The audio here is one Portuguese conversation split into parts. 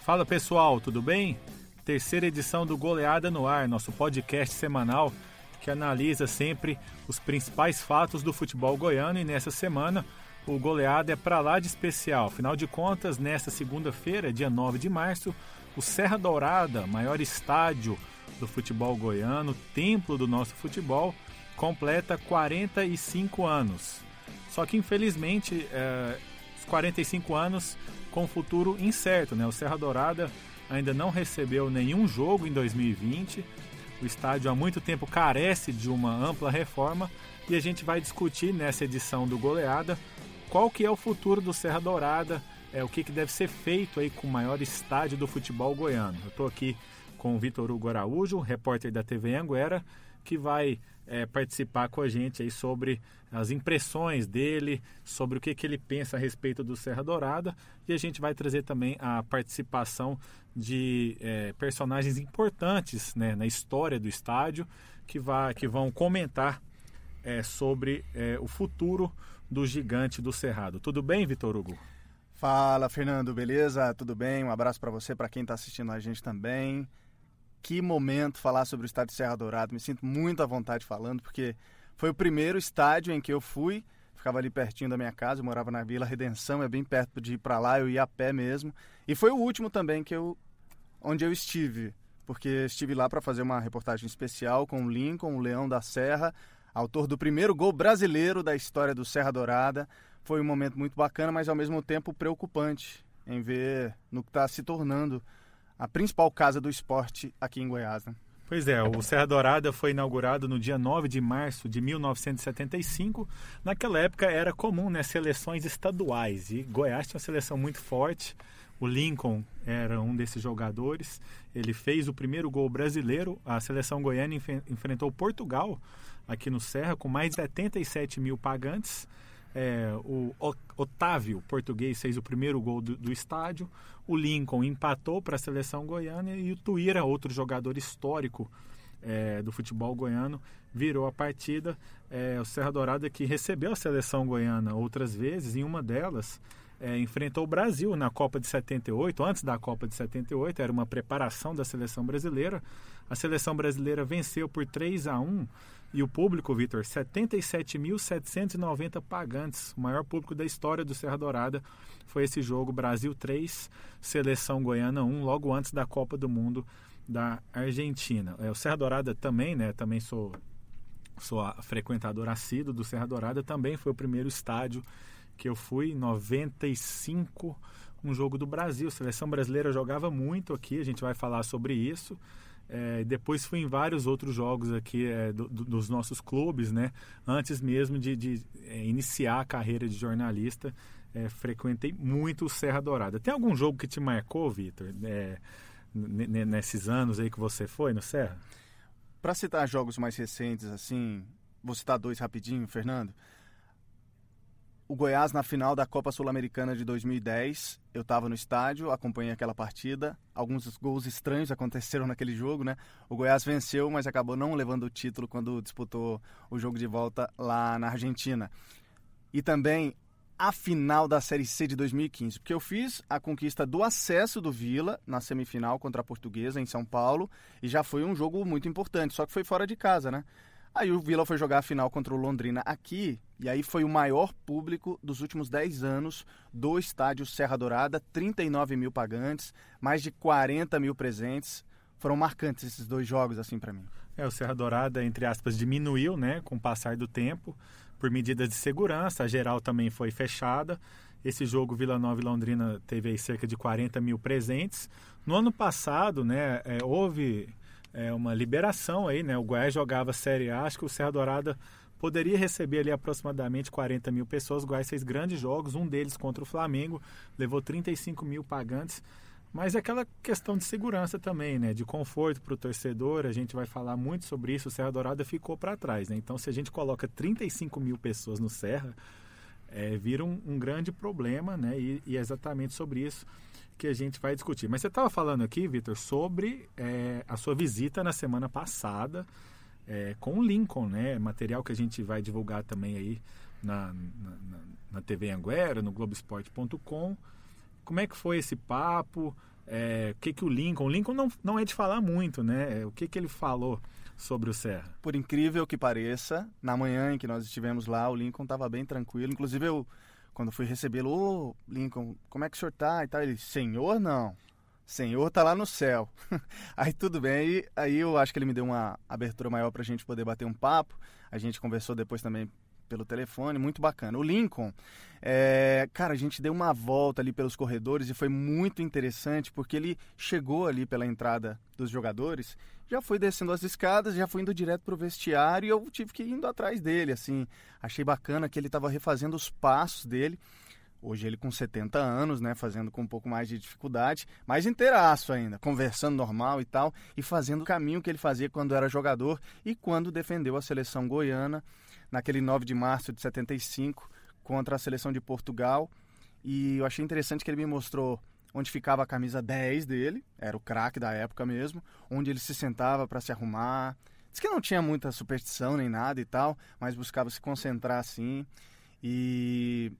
Fala pessoal, tudo bem? Terceira edição do Goleada no Ar, nosso podcast semanal que analisa sempre os principais fatos do futebol goiano e nessa semana o Goleada é para lá de especial. Afinal de contas, nesta segunda-feira, dia 9 de março, o Serra Dourada, maior estádio do futebol goiano, templo do nosso futebol, completa 45 anos. Só que infelizmente, é, os 45 anos com futuro incerto, né? O Serra Dourada ainda não recebeu nenhum jogo em 2020. O estádio há muito tempo carece de uma ampla reforma e a gente vai discutir nessa edição do Goleada qual que é o futuro do Serra Dourada, é, o que, que deve ser feito aí com o maior estádio do futebol goiano. Eu estou aqui com Vitor Hugo Araújo, repórter da TV Anguera, que vai é, participar com a gente aí sobre as impressões dele, sobre o que, que ele pensa a respeito do Serra Dourada e a gente vai trazer também a participação de é, personagens importantes né, na história do estádio que, vai, que vão comentar é, sobre é, o futuro do gigante do Cerrado. Tudo bem, Vitor Hugo? Fala, Fernando, beleza? Tudo bem? Um abraço para você, para quem está assistindo a gente também que momento falar sobre o estádio Serra Dourado. Me sinto muito à vontade falando, porque foi o primeiro estádio em que eu fui. Ficava ali pertinho da minha casa, eu morava na Vila Redenção, é bem perto de ir para lá, eu ia a pé mesmo. E foi o último também que eu onde eu estive, porque estive lá para fazer uma reportagem especial com o Lincoln, o Leão da Serra, autor do primeiro gol brasileiro da história do Serra Dourada. Foi um momento muito bacana, mas ao mesmo tempo preocupante em ver no que está se tornando a principal casa do esporte aqui em Goiás. Né? Pois é, o Serra Dourada foi inaugurado no dia 9 de março de 1975. Naquela época era comum, né, seleções estaduais, e Goiás tinha uma seleção muito forte. O Lincoln era um desses jogadores. Ele fez o primeiro gol brasileiro. A seleção goiana enfrentou Portugal aqui no Serra com mais de 77 mil pagantes. É, o Otávio, português, fez o primeiro gol do, do estádio. O Lincoln empatou para a seleção goiana e o Tuíra, outro jogador histórico é, do futebol goiano, virou a partida. É, o Serra Dourada que recebeu a seleção goiana outras vezes, em uma delas é, enfrentou o Brasil na Copa de 78, antes da Copa de 78, era uma preparação da seleção brasileira. A seleção brasileira venceu por 3 a 1 e o público, Vitor, 77.790 pagantes. O maior público da história do Serra Dourada foi esse jogo Brasil 3, Seleção Goiana 1, logo antes da Copa do Mundo da Argentina. É, o Serra Dourada também, né? Também sou, sou frequentador assíduo do Serra Dourada, também foi o primeiro estádio que eu fui em 95, um jogo do Brasil. A seleção brasileira jogava muito aqui, a gente vai falar sobre isso. É, depois fui em vários outros jogos aqui é, do, do, dos nossos clubes, né? Antes mesmo de, de é, iniciar a carreira de jornalista, é, frequentei muito o Serra Dourada. Tem algum jogo que te marcou, Vitor, é, nesses anos aí que você foi no Serra? Para citar jogos mais recentes, assim, vou citar dois rapidinho, Fernando o Goiás na final da Copa Sul-Americana de 2010. Eu estava no estádio, acompanhei aquela partida. Alguns gols estranhos aconteceram naquele jogo, né? O Goiás venceu, mas acabou não levando o título quando disputou o jogo de volta lá na Argentina. E também a final da Série C de 2015, porque eu fiz a conquista do acesso do Vila na semifinal contra a Portuguesa em São Paulo e já foi um jogo muito importante, só que foi fora de casa, né? Aí o Vila foi jogar a final contra o Londrina aqui, e aí foi o maior público dos últimos 10 anos do estádio Serra Dourada, 39 mil pagantes, mais de 40 mil presentes. Foram marcantes esses dois jogos, assim, para mim. É, o Serra Dourada, entre aspas, diminuiu, né, com o passar do tempo, por medidas de segurança, a geral também foi fechada. Esse jogo Vila Nova e Londrina teve cerca de 40 mil presentes. No ano passado, né, é, houve é, uma liberação aí, né? O Goiás jogava Série A, acho que o Serra Dourada poderia receber ali aproximadamente 40 mil pessoas. O Goiás fez grandes jogos, um deles contra o Flamengo, levou 35 mil pagantes. Mas é aquela questão de segurança também, né? De conforto para o torcedor, a gente vai falar muito sobre isso. O Serra Dourada ficou para trás, né? Então, se a gente coloca 35 mil pessoas no Serra, é, vira um, um grande problema, né? E, e é exatamente sobre isso que a gente vai discutir. Mas você estava falando aqui, Vitor, sobre é, a sua visita na semana passada é, com o Lincoln, né? Material que a gente vai divulgar também aí na, na, na TV Anguera, no Globoesporte.com. Como é que foi esse papo? É, o que, que o Lincoln. O Lincoln não, não é de falar muito, né? O que, que ele falou sobre o Serra? Por incrível que pareça, na manhã em que nós estivemos lá, o Lincoln estava bem tranquilo. Inclusive, eu, quando fui recebê-lo, ô Lincoln, como é que o senhor tá? E tal, ele, senhor, não. Senhor tá lá no céu. aí tudo bem, aí, aí eu acho que ele me deu uma abertura maior para a gente poder bater um papo. A gente conversou depois também pelo telefone, muito bacana. O Lincoln, é, cara, a gente deu uma volta ali pelos corredores e foi muito interessante porque ele chegou ali pela entrada dos jogadores, já foi descendo as escadas, já foi indo direto pro vestiário e eu tive que ir indo atrás dele, assim. Achei bacana que ele estava refazendo os passos dele. Hoje ele com 70 anos, né, fazendo com um pouco mais de dificuldade, mas inteiraço ainda, conversando normal e tal, e fazendo o caminho que ele fazia quando era jogador e quando defendeu a seleção goiana naquele 9 de março de 75 contra a seleção de Portugal. E eu achei interessante que ele me mostrou onde ficava a camisa 10 dele, era o craque da época mesmo, onde ele se sentava para se arrumar. Diz que não tinha muita superstição nem nada e tal, mas buscava se concentrar assim e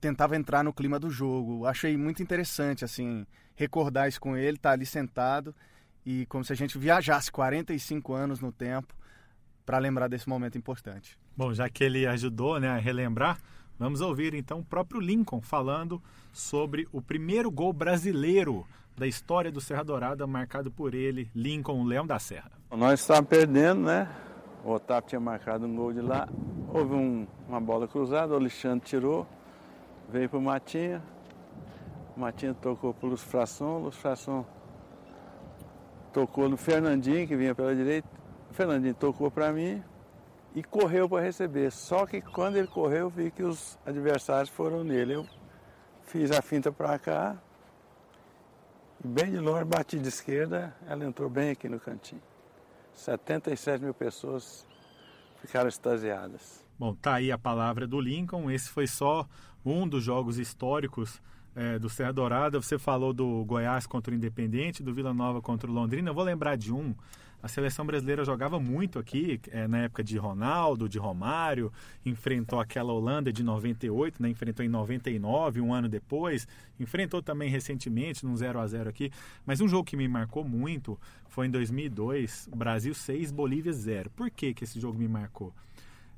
tentava entrar no clima do jogo. Achei muito interessante assim recordar isso com ele, estar tá ali sentado e como se a gente viajasse 45 anos no tempo para lembrar desse momento importante. Bom, já que ele ajudou né, a relembrar, vamos ouvir então o próprio Lincoln falando sobre o primeiro gol brasileiro da história do Serra Dourada, marcado por ele, Lincoln Leão da Serra. Nós estávamos perdendo, né? O Otávio tinha marcado um gol de lá, houve um, uma bola cruzada, o Alexandre tirou, veio para o Matinha, o Matinha tocou para o Luz Fração, o Luz Fração tocou no Fernandinho, que vinha pela direita, o Fernandinho tocou para mim e correu para receber. Só que quando ele correu, eu vi que os adversários foram nele. Eu fiz a finta para cá e bem de longe bati de esquerda, ela entrou bem aqui no cantinho. 77 mil pessoas ficaram extasiadas. Bom, tá aí a palavra do Lincoln. Esse foi só um dos jogos históricos é, do Serra Dourada. Você falou do Goiás contra o Independente, do Vila Nova contra o Londrina. Eu vou lembrar de um a seleção brasileira jogava muito aqui, é, na época de Ronaldo, de Romário, enfrentou aquela Holanda de 98, né? enfrentou em 99, um ano depois, enfrentou também recentemente, num 0 a 0 aqui. Mas um jogo que me marcou muito foi em 2002, Brasil 6, Bolívia 0. Por que, que esse jogo me marcou?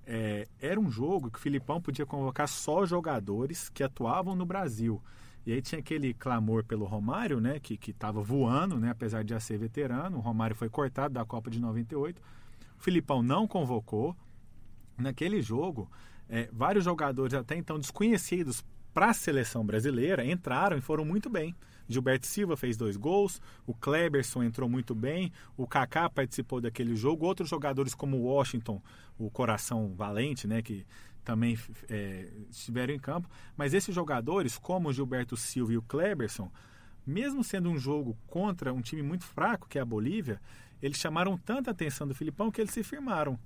É, era um jogo que o Filipão podia convocar só jogadores que atuavam no Brasil. E aí tinha aquele clamor pelo Romário, né, que estava voando, né, apesar de já ser veterano. O Romário foi cortado da Copa de 98. O Filipão não convocou. Naquele jogo, é, vários jogadores até então desconhecidos para a seleção brasileira entraram e foram muito bem. Gilberto Silva fez dois gols, o Kleberson entrou muito bem, o Kaká participou daquele jogo, outros jogadores como o Washington, o coração valente, né, que também é, estiveram em campo. Mas esses jogadores, como o Gilberto Silva e o Kleberson, mesmo sendo um jogo contra um time muito fraco, que é a Bolívia, eles chamaram tanta atenção do Filipão que eles se firmaram.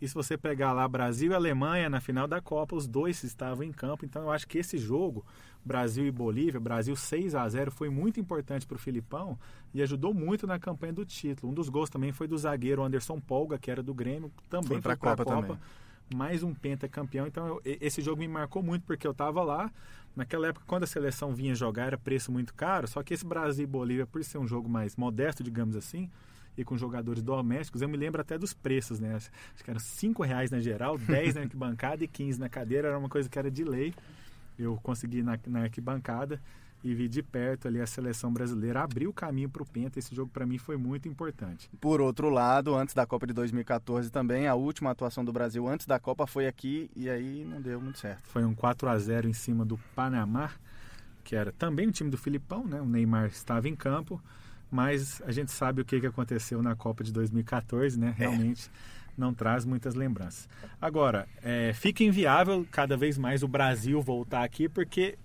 E se você pegar lá Brasil e Alemanha na final da Copa, os dois estavam em campo. Então eu acho que esse jogo, Brasil e Bolívia, Brasil 6 a 0 foi muito importante para o Filipão e ajudou muito na campanha do título. Um dos gols também foi do zagueiro Anderson Polga, que era do Grêmio, também foi para a Copa. Copa também mais um pentacampeão. Então eu, esse jogo me marcou muito porque eu estava lá. Naquela época, quando a seleção vinha jogar, era preço muito caro. Só que esse Brasil e Bolívia, por ser um jogo mais modesto, digamos assim, e com jogadores domésticos, eu me lembro até dos preços, né? Acho que eram 5 reais na geral, 10 na arquibancada e 15 na cadeira. Era uma coisa que era de lei. Eu consegui na, na arquibancada e vi de perto ali a seleção brasileira abrir o caminho para o Penta. Esse jogo para mim foi muito importante. Por outro lado, antes da Copa de 2014 também, a última atuação do Brasil antes da Copa foi aqui e aí não deu muito certo. Foi um 4 a 0 em cima do Panamá, que era também o time do Filipão, né? O Neymar estava em campo, mas a gente sabe o que, que aconteceu na Copa de 2014, né? É. Realmente. É não traz muitas lembranças. Agora, é, fica inviável cada vez mais o Brasil voltar aqui, porque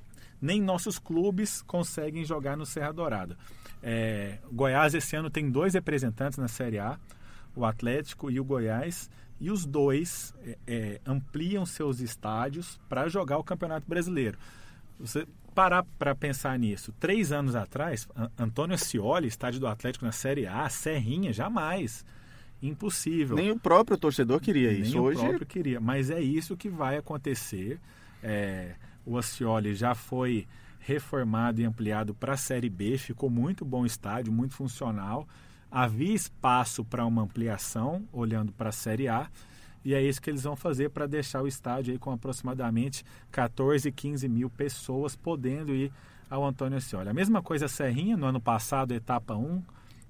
nem nossos clubes conseguem jogar no Serra Dourada. É, Goiás esse ano tem dois representantes na Série A, o Atlético e o Goiás, e os dois é, é ampliam seus estádios para jogar o Campeonato Brasileiro. Você parar para pensar nisso, três anos atrás, Antônio Ascioli, estádio do Atlético na Série A, Serrinha, jamais. Impossível. Nem o próprio torcedor queria isso. Nem Hoje... o próprio queria. Mas é isso que vai acontecer. É, o Ascioli já foi reformado e ampliado para a Série B, ficou muito bom estádio, muito funcional. Havia espaço para uma ampliação, olhando para a Série A, e é isso que eles vão fazer para deixar o estádio aí com aproximadamente 14, 15 mil pessoas podendo ir ao Antônio Ascioli. A mesma coisa a Serrinha, no ano passado, etapa 1,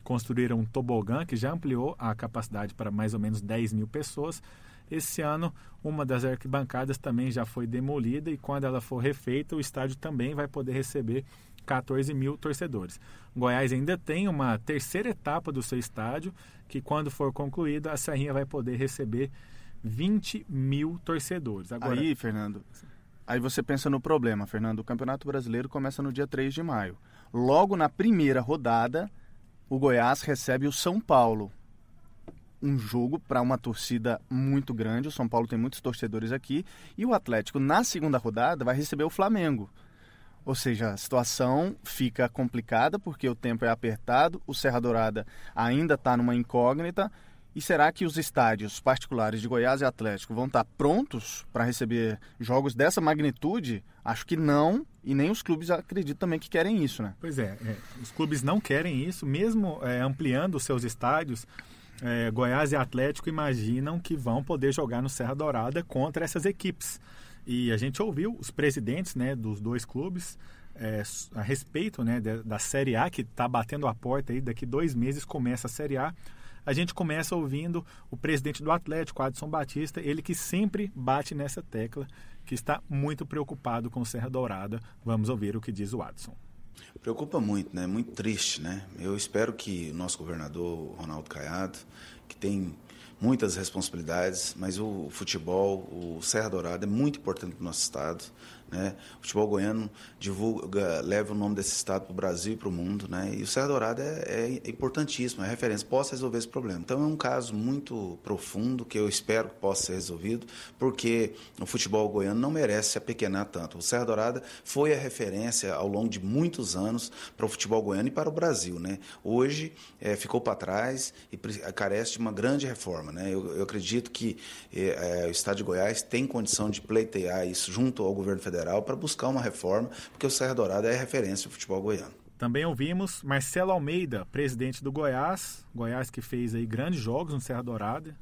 construíram um tobogã que já ampliou a capacidade para mais ou menos 10 mil pessoas. Esse ano, uma das arquibancadas também já foi demolida e quando ela for refeita, o estádio também vai poder receber 14 mil torcedores. Goiás ainda tem uma terceira etapa do seu estádio, que quando for concluída, a Serrinha vai poder receber 20 mil torcedores. Agora, aí, Fernando, aí você pensa no problema, Fernando. O Campeonato Brasileiro começa no dia 3 de maio. Logo na primeira rodada, o Goiás recebe o São Paulo. Um jogo para uma torcida muito grande. O São Paulo tem muitos torcedores aqui. E o Atlético, na segunda rodada, vai receber o Flamengo. Ou seja, a situação fica complicada porque o tempo é apertado, o Serra Dourada ainda está numa incógnita. E será que os estádios particulares de Goiás e Atlético vão estar tá prontos para receber jogos dessa magnitude? Acho que não, e nem os clubes acreditam também que querem isso, né? Pois é, é os clubes não querem isso, mesmo é, ampliando os seus estádios. É, Goiás e Atlético imaginam que vão poder jogar no Serra Dourada contra essas equipes. E a gente ouviu os presidentes né, dos dois clubes é, a respeito né, da Série A, que está batendo a porta aí, daqui dois meses começa a Série A. A gente começa ouvindo o presidente do Atlético, Adson Batista, ele que sempre bate nessa tecla, que está muito preocupado com Serra Dourada. Vamos ouvir o que diz o Adson. Preocupa muito, né? Muito triste, né? Eu espero que o nosso governador Ronaldo Caiado, que tem muitas responsabilidades, mas o futebol, o Serra Dourada é muito importante para o nosso estado. Né? O futebol goiano divulga, leva o nome desse estado para o Brasil e para o mundo. Né? E o Serra Dourada é, é importantíssimo, é referência, possa resolver esse problema. Então é um caso muito profundo que eu espero que possa ser resolvido, porque o futebol goiano não merece se apequenar tanto. O Serra Dourada foi a referência ao longo de muitos anos para o futebol goiano e para o Brasil. Né? Hoje é, ficou para trás e carece de uma grande reforma. Né? Eu, eu acredito que é, é, o Estado de Goiás tem condição de pleitear isso junto ao governo federal Federal para buscar uma reforma, porque o Serra Dourada é referência do futebol goiano. Também ouvimos Marcelo Almeida, presidente do Goiás, Goiás que fez aí grandes jogos no Serra Dourada.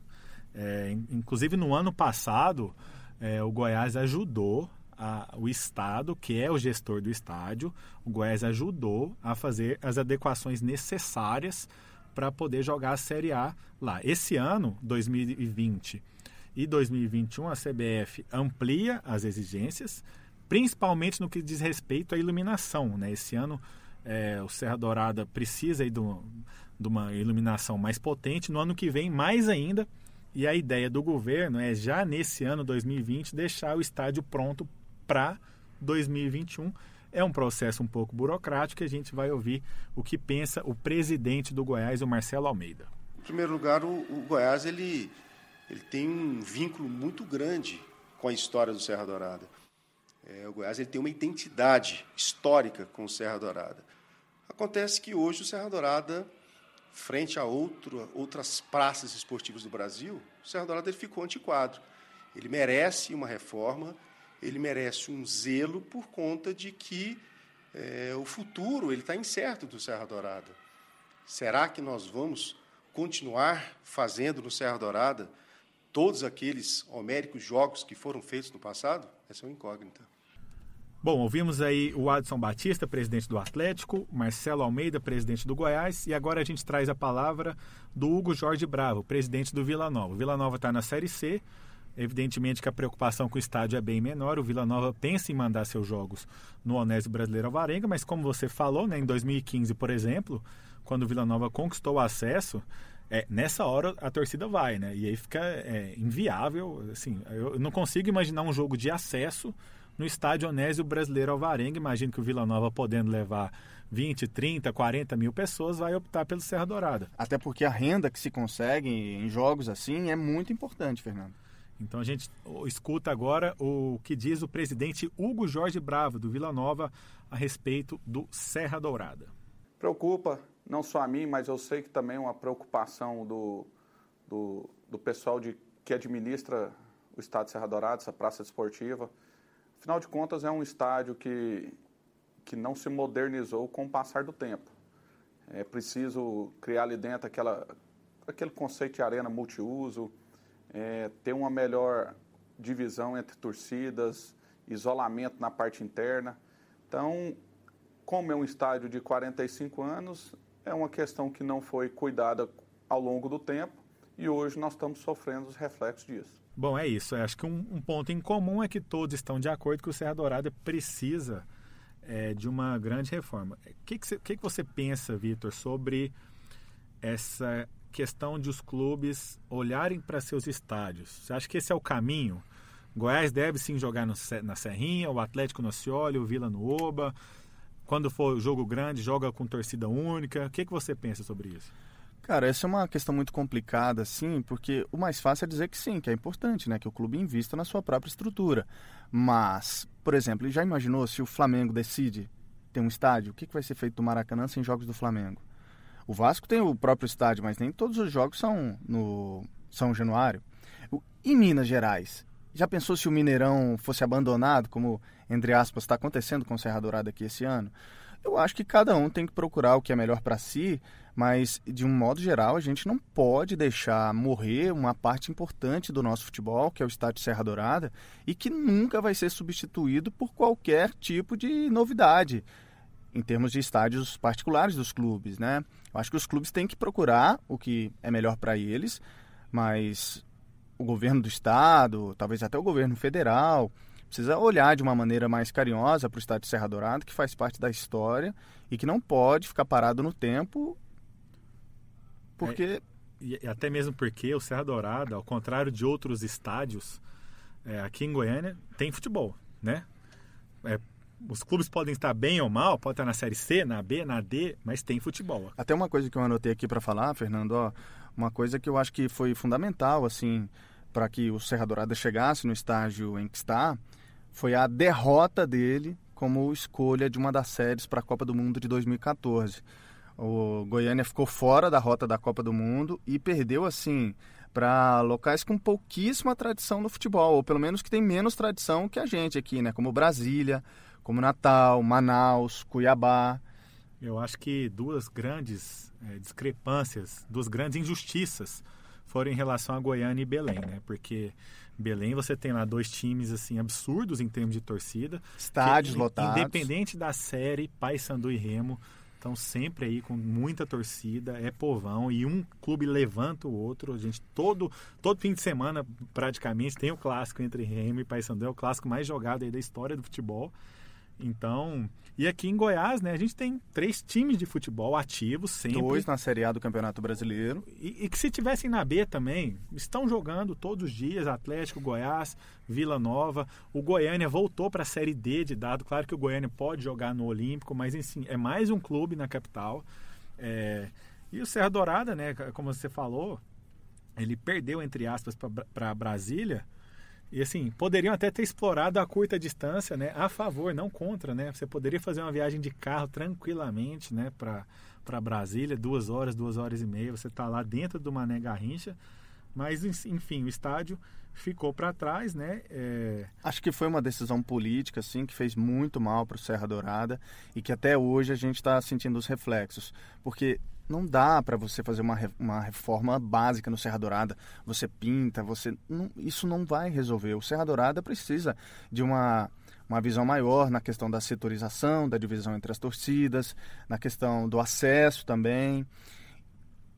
É, inclusive no ano passado, é, o Goiás ajudou a, o Estado, que é o gestor do estádio, o Goiás ajudou a fazer as adequações necessárias para poder jogar a Série A lá. Esse ano, 2020 e 2021, a CBF amplia as exigências, principalmente no que diz respeito à iluminação. Né? Esse ano é, o Serra Dourada precisa do, de uma iluminação mais potente, no ano que vem mais ainda. E a ideia do governo é já nesse ano 2020 deixar o estádio pronto para 2021. É um processo um pouco burocrático e a gente vai ouvir o que pensa o presidente do Goiás, o Marcelo Almeida. Em primeiro lugar, o, o Goiás ele, ele tem um vínculo muito grande com a história do Serra Dourada. É, o Goiás ele tem uma identidade histórica com o Serra Dourada. Acontece que hoje o Serra Dourada, frente a outro, outras praças esportivas do Brasil, o Serra Dourada ele ficou antiquado. Ele merece uma reforma, ele merece um zelo por conta de que é, o futuro ele está incerto do Serra Dourada. Será que nós vamos continuar fazendo no Serra Dourada todos aqueles homéricos jogos que foram feitos no passado? Essa é uma incógnita. Bom, ouvimos aí o Adson Batista, presidente do Atlético, Marcelo Almeida, presidente do Goiás, e agora a gente traz a palavra do Hugo Jorge Bravo, presidente do Vila Nova. O Vila Nova está na Série C, evidentemente que a preocupação com o estádio é bem menor, o Vila Nova pensa em mandar seus jogos no Onésio Brasileiro Alvarenga, mas como você falou, né, em 2015, por exemplo, quando o Vila Nova conquistou o acesso, é, nessa hora a torcida vai, né? E aí fica é, inviável, assim, eu não consigo imaginar um jogo de acesso no estádio Onésio Brasileiro Alvarenga. Imagino que o Vila Nova, podendo levar 20, 30, 40 mil pessoas, vai optar pelo Serra Dourada. Até porque a renda que se consegue em jogos assim é muito importante, Fernando. Então a gente escuta agora o que diz o presidente Hugo Jorge Bravo, do Vila Nova, a respeito do Serra Dourada. Preocupa não só a mim, mas eu sei que também é uma preocupação do, do, do pessoal de, que administra o Estado de Serra Dourada, essa praça esportiva Afinal de contas, é um estádio que, que não se modernizou com o passar do tempo. É preciso criar ali dentro aquela, aquele conceito de arena multiuso, é, ter uma melhor divisão entre torcidas, isolamento na parte interna. Então, como é um estádio de 45 anos, é uma questão que não foi cuidada ao longo do tempo e hoje nós estamos sofrendo os reflexos disso. Bom, é isso. Eu acho que um, um, ponto em comum é que todos estão de acordo que o Serra Dourada precisa é, de uma grande reforma. O que, que, que, que você pensa, Vitor, sobre essa questão de os clubes olharem para seus estádios? Você acha que esse é o caminho? Goiás deve sim jogar no, na Serrinha, o Atlético no Cioli, o Vila no Oba. Quando for jogo grande, joga com torcida única. O que, que você pensa sobre isso? Cara, essa é uma questão muito complicada, sim, porque o mais fácil é dizer que sim, que é importante, né? Que o clube invista na sua própria estrutura. Mas, por exemplo, já imaginou se o Flamengo decide ter um estádio? O que, que vai ser feito do Maracanã sem jogos do Flamengo? O Vasco tem o próprio estádio, mas nem todos os jogos são no São Januário. Em Minas Gerais, já pensou se o Mineirão fosse abandonado, como, entre aspas, está acontecendo com o Serra Dourada aqui esse ano? Eu acho que cada um tem que procurar o que é melhor para si, mas de um modo geral a gente não pode deixar morrer uma parte importante do nosso futebol, que é o estádio Serra Dourada, e que nunca vai ser substituído por qualquer tipo de novidade em termos de estádios particulares dos clubes, né? Eu acho que os clubes têm que procurar o que é melhor para eles, mas o governo do estado, talvez até o governo federal, precisa olhar de uma maneira mais carinhosa para o estádio Serra Dourada, que faz parte da história e que não pode ficar parado no tempo, porque... É, e até mesmo porque o Serra Dourada, ao contrário de outros estádios, é, aqui em Goiânia tem futebol, né? É, os clubes podem estar bem ou mal, pode estar na Série C, na B, na D, mas tem futebol. Até uma coisa que eu anotei aqui para falar, Fernando, ó, uma coisa que eu acho que foi fundamental, assim, para que o Serra Dourada chegasse no estágio em que está, foi a derrota dele como escolha de uma das séries para a Copa do Mundo de 2014. O Goiânia ficou fora da rota da Copa do Mundo e perdeu assim para locais com pouquíssima tradição no futebol, ou pelo menos que tem menos tradição que a gente aqui, né? Como Brasília, como Natal, Manaus, Cuiabá. Eu acho que duas grandes é, discrepâncias, duas grandes injustiças foram em relação a Goiânia e Belém, né? Porque Belém você tem lá dois times assim absurdos em termos de torcida, estádios que, lotados, independente da série, Paysandu e Remo estão sempre aí com muita torcida, é povão e um clube levanta o outro. A gente todo todo fim de semana praticamente tem o clássico entre Remo e Paysandu, é o clássico mais jogado aí da história do futebol. Então, e aqui em Goiás, né, a gente tem três times de futebol ativos sempre. Dois na Série A do Campeonato Brasileiro. E, e, que se tivessem na B também, estão jogando todos os dias, Atlético, Goiás, Vila Nova. O Goiânia voltou para a Série D de dado. Claro que o Goiânia pode jogar no Olímpico, mas enfim, é mais um clube na capital. É... E o Serra Dourada, né, como você falou, ele perdeu, entre aspas, para Brasília e assim, poderiam até ter explorado a curta distância, né? A favor, não contra, né? Você poderia fazer uma viagem de carro tranquilamente, né? Para Brasília, duas horas, duas horas e meia. Você está lá dentro do Mané Garrincha. Mas, enfim, o estádio ficou para trás, né? É... Acho que foi uma decisão política, assim, que fez muito mal para o Serra Dourada e que até hoje a gente está sentindo os reflexos. Porque não dá para você fazer uma, uma reforma básica no Serra Dourada. Você pinta, você não, isso não vai resolver. O Serra Dourada precisa de uma uma visão maior na questão da setorização, da divisão entre as torcidas, na questão do acesso também.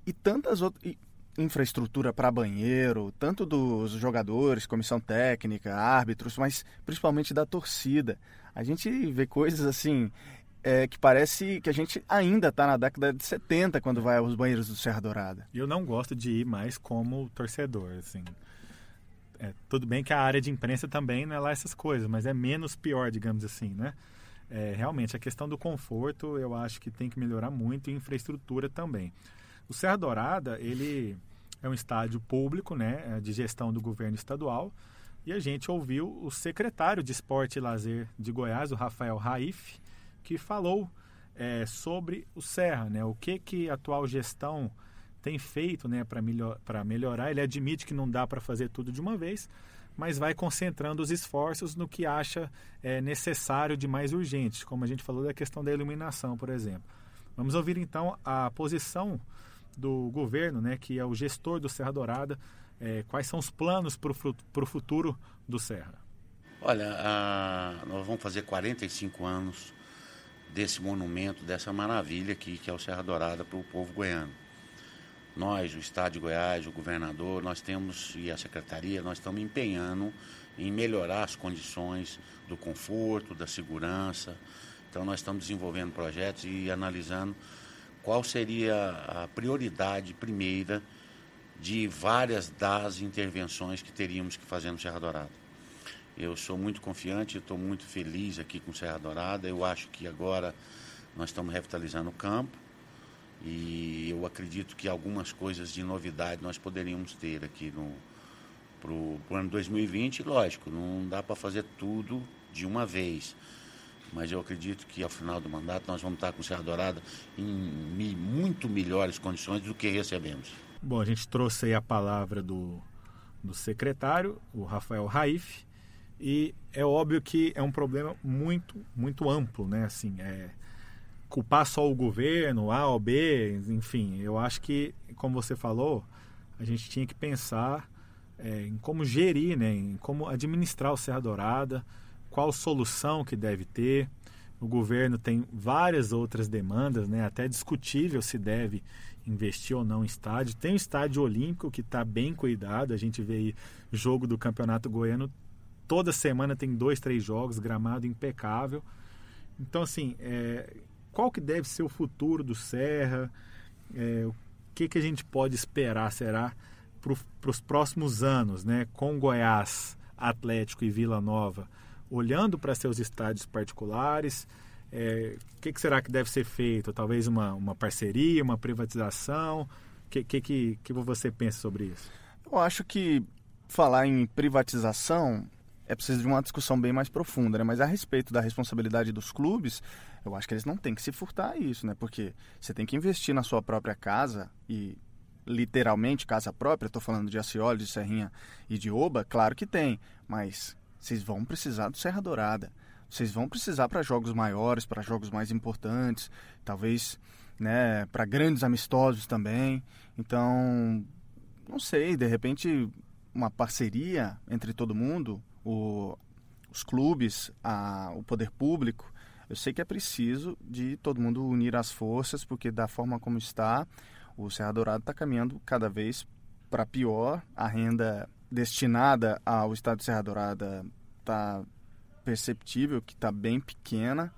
E tantas outras infraestrutura para banheiro, tanto dos jogadores, comissão técnica, árbitros, mas principalmente da torcida. A gente vê coisas assim é, que parece que a gente ainda está na década de 70 quando vai aos banheiros do Serra Dourada. Eu não gosto de ir mais como torcedor, assim. É, tudo bem que a área de imprensa também não é lá essas coisas, mas é menos pior, digamos assim, né? É, realmente, a questão do conforto eu acho que tem que melhorar muito e infraestrutura também. O Serra Dourada, ele é um estádio público, né, é de gestão do governo estadual, e a gente ouviu o secretário de Esporte e Lazer de Goiás, o Rafael Raif, que falou é, sobre o Serra, né? O que que a atual gestão tem feito, né, para melhor, melhorar. Ele admite que não dá para fazer tudo de uma vez, mas vai concentrando os esforços no que acha é, necessário de mais urgente, como a gente falou da questão da iluminação, por exemplo. Vamos ouvir então a posição do governo, né, que é o gestor do Serra Dourada, é, quais são os planos para o futuro do Serra. Olha, nós vamos fazer 45 anos desse monumento, dessa maravilha aqui que é o Serra Dourada para o povo goiano. Nós, o Estado de Goiás, o governador, nós temos, e a Secretaria, nós estamos empenhando em melhorar as condições do conforto, da segurança. Então, nós estamos desenvolvendo projetos e analisando qual seria a prioridade primeira de várias das intervenções que teríamos que fazer no Serra Dourada. Eu sou muito confiante, estou muito feliz aqui com Serra Dourada. Eu acho que agora nós estamos revitalizando o campo e eu acredito que algumas coisas de novidade nós poderíamos ter aqui no para o ano 2020. Lógico, não dá para fazer tudo de uma vez, mas eu acredito que ao final do mandato nós vamos estar com Serra Dourada em muito melhores condições do que recebemos. Bom, a gente trouxe aí a palavra do, do secretário, o Rafael Raif, e é óbvio que é um problema muito, muito amplo, né? Assim, é, culpar só o governo, A ou B, enfim, eu acho que, como você falou, a gente tinha que pensar é, em como gerir, né, em como administrar o Serra Dourada, qual solução que deve ter. O governo tem várias outras demandas, né, até discutível se deve investir ou não em estádio. Tem o estádio olímpico que está bem cuidado, a gente vê aí jogo do Campeonato Goiano, toda semana tem dois, três jogos, gramado impecável. Então, assim, é, qual que deve ser o futuro do Serra, é, o que, que a gente pode esperar, será, para os próximos anos, né, com Goiás, Atlético e Vila Nova, olhando para seus estádios particulares, é, o que, que, será que deve ser feito? Talvez uma, uma parceria, uma privatização? O que, que, que, que você pensa sobre isso? Eu acho que falar em privatização é preciso de uma discussão bem mais profunda, né? Mas a respeito da responsabilidade dos clubes, eu acho que eles não têm que se furtar a isso, né? Porque você tem que investir na sua própria casa e literalmente casa própria, estou falando de Acioli, de Serrinha e de Oba, claro que tem, mas vocês vão precisar do Serra Dourada. Vocês vão precisar para jogos maiores, para jogos mais importantes, talvez, né, para grandes amistosos também. Então, não sei, de repente uma parceria entre todo mundo, o, os clubes, a, o poder público, eu sei que é preciso de todo mundo unir as forças, porque da forma como está, o Serra Dourado está caminhando cada vez para pior. A renda destinada ao estado de Serra Dourada está perceptível que está bem pequena.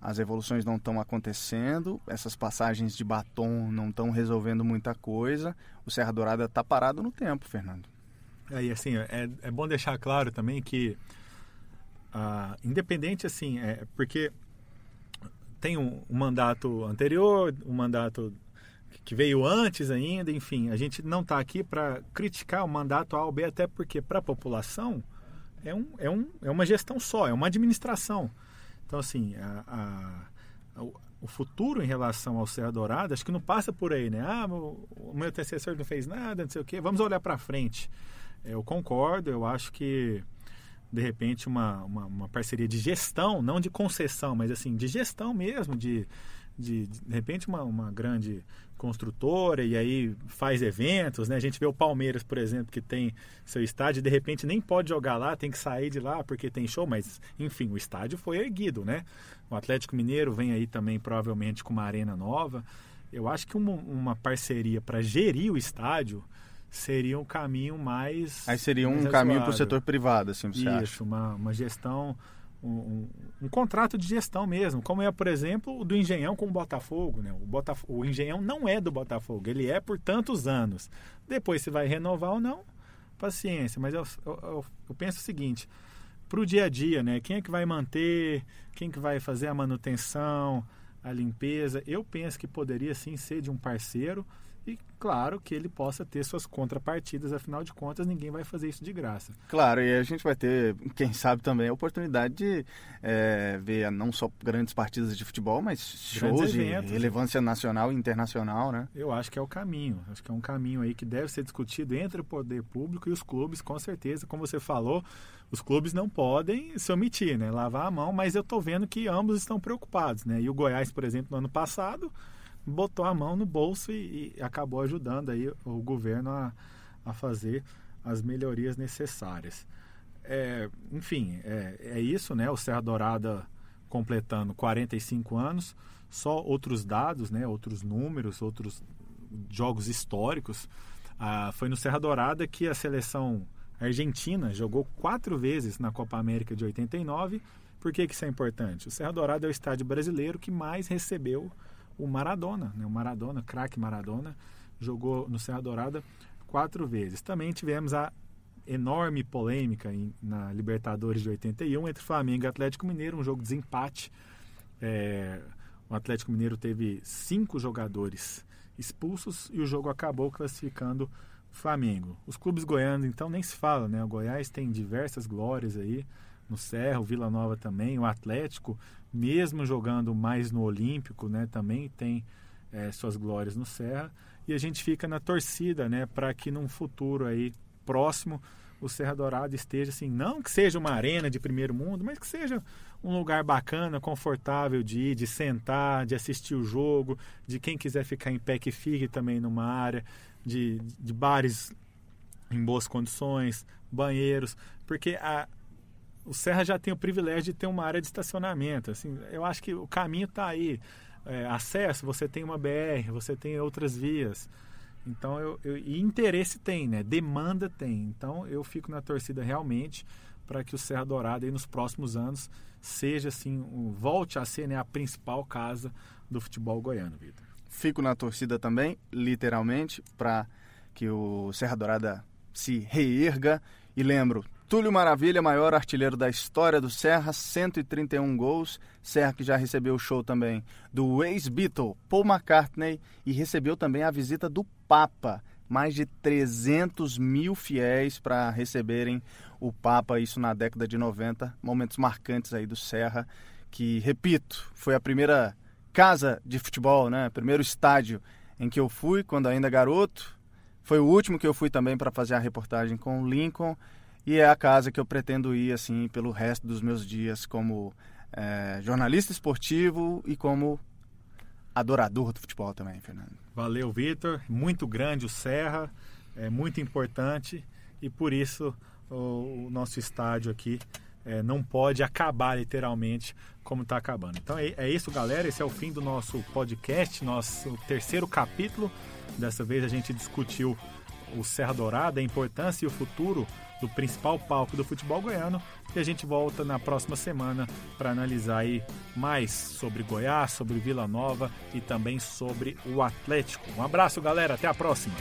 As evoluções não estão acontecendo, essas passagens de batom não estão resolvendo muita coisa. O Serra Dourada está parado no tempo, Fernando. É, e assim, é, é bom deixar claro também que, ah, independente assim, é, porque tem um, um, mandato anterior, um mandato que veio antes ainda, enfim, a gente não está aqui para criticar o mandato A ou B, até porque para a população é, um, é, um, é uma gestão só, é uma administração. Então, assim, a, a, o futuro em relação ao Serra Dourada, acho que não passa por aí, né? Ah, o, o meu antecessor não fez nada, não sei o quê. Vamos olhar para frente. Eu concordo, eu acho que de repente uma, uma, uma, parceria de gestão, não de concessão, mas assim, de gestão mesmo, de, de, de repente uma, uma grande construtora e aí faz eventos, né? A gente vê o Palmeiras, por exemplo, que tem seu estádio e de repente nem pode jogar lá, tem que sair de lá porque tem show, mas enfim, o estádio foi erguido, né? O Atlético Mineiro vem aí também provavelmente com uma arena nova. Eu acho que uma, uma parceria para gerir o estádio seria um caminho mais. Aí seria um caminho para o setor privado, assim, você Isso, acha? Uma, uma gestão, um, um, um, contrato de gestão mesmo, como é, por exemplo, o do Engenhão com o Botafogo. Né? O, Botaf o Engenhão não é do Botafogo, ele é por tantos anos. Depois se vai renovar ou não, paciência. Mas eu, eu, eu penso o seguinte. Para o dia a dia, né? Quem é que vai manter? Quem que vai fazer a manutenção, a limpeza? Eu penso que poderia sim ser de um parceiro e claro que ele possa ter suas contrapartidas, afinal de contas ninguém vai fazer isso de graça. Claro, e a gente vai ter, quem sabe também, a oportunidade de é, ver não só grandes partidas de futebol, mas shows eventos, de relevância nacional e internacional, né? Eu acho que é o caminho, acho que é um caminho aí que deve ser discutido entre o poder público e os clubes, com certeza, como você falou, os clubes não podem se omitir, né? Lavar a mão, mas eu estou vendo que ambos estão preocupados, né? E o Goiás, por exemplo, no ano passado botou a mão no bolso e, e acabou ajudando aí o governo a, a fazer as melhorias necessárias. É, enfim, é, é, isso, né? O Serra Dourada completando 45 anos, só outros dados, né? Outros números, outros jogos históricos. Ah, foi no Serra Dourada que a seleção argentina jogou quatro vezes na Copa América de 89. Por que, que isso é importante? O Serra Dourada é o estádio brasileiro que mais recebeu o Maradona, né? o Maradona, craque Maradona, jogou no Serra Dourada quatro vezes. Também tivemos a enorme polêmica em, na Libertadores de 81 entre Flamengo e Atlético Mineiro, um jogo de desempate. É, o Atlético Mineiro teve cinco jogadores expulsos e o jogo acabou classificando Flamengo. Os clubes goianos, então, nem se fala, né? O Goiás tem diversas glórias aí no Serra, o Vila Nova também, o Atlético mesmo jogando mais no Olímpico, né, também tem é, suas glórias no Serra. E a gente fica na torcida, né, para que num futuro aí próximo o Serra Dourada esteja assim, não que seja uma arena de primeiro mundo, mas que seja um lugar bacana, confortável de ir, de sentar, de assistir o jogo, de quem quiser ficar em pé que fique também numa área, de, de bares em boas condições, banheiros, porque a, o Serra já tem o privilégio de ter uma área de estacionamento. Assim, eu acho que o caminho está aí. É, acesso, você tem uma BR, você tem outras vias. Então, eu, eu, e interesse tem, né? Demanda tem. Então, eu fico na torcida realmente para que o Serra Dourada, aí, nos próximos anos, seja assim, um, volte a ser né, a principal casa do futebol goiano, Vitor. Fico na torcida também, literalmente, para que o Serra Dourada se reerga. E lembro, Túlio Maravilha, maior artilheiro da história do Serra, 131 gols. Serra que já recebeu o show também do ex-Beatle Paul McCartney e recebeu também a visita do Papa. Mais de 300 mil fiéis para receberem o Papa, isso na década de 90. Momentos marcantes aí do Serra, que, repito, foi a primeira casa de futebol, né? Primeiro estádio em que eu fui quando ainda garoto. Foi o último que eu fui também para fazer a reportagem com o Lincoln e é a casa que eu pretendo ir assim pelo resto dos meus dias como é, jornalista esportivo e como adorador do futebol também, Fernando. Valeu, Vitor. Muito grande o Serra, é muito importante e por isso o, o nosso estádio aqui é, não pode acabar literalmente como está acabando. Então é, é, isso, galera. Esse é o fim do nosso podcast, nosso terceiro capítulo. Dessa vez a gente discutiu o Serra Dourada, a importância e o futuro do principal palco do futebol goiano. E a gente volta na próxima semana para analisar aí mais sobre Goiás, sobre Vila Nova e também sobre o Atlético. Um abraço, galera. Até a próxima.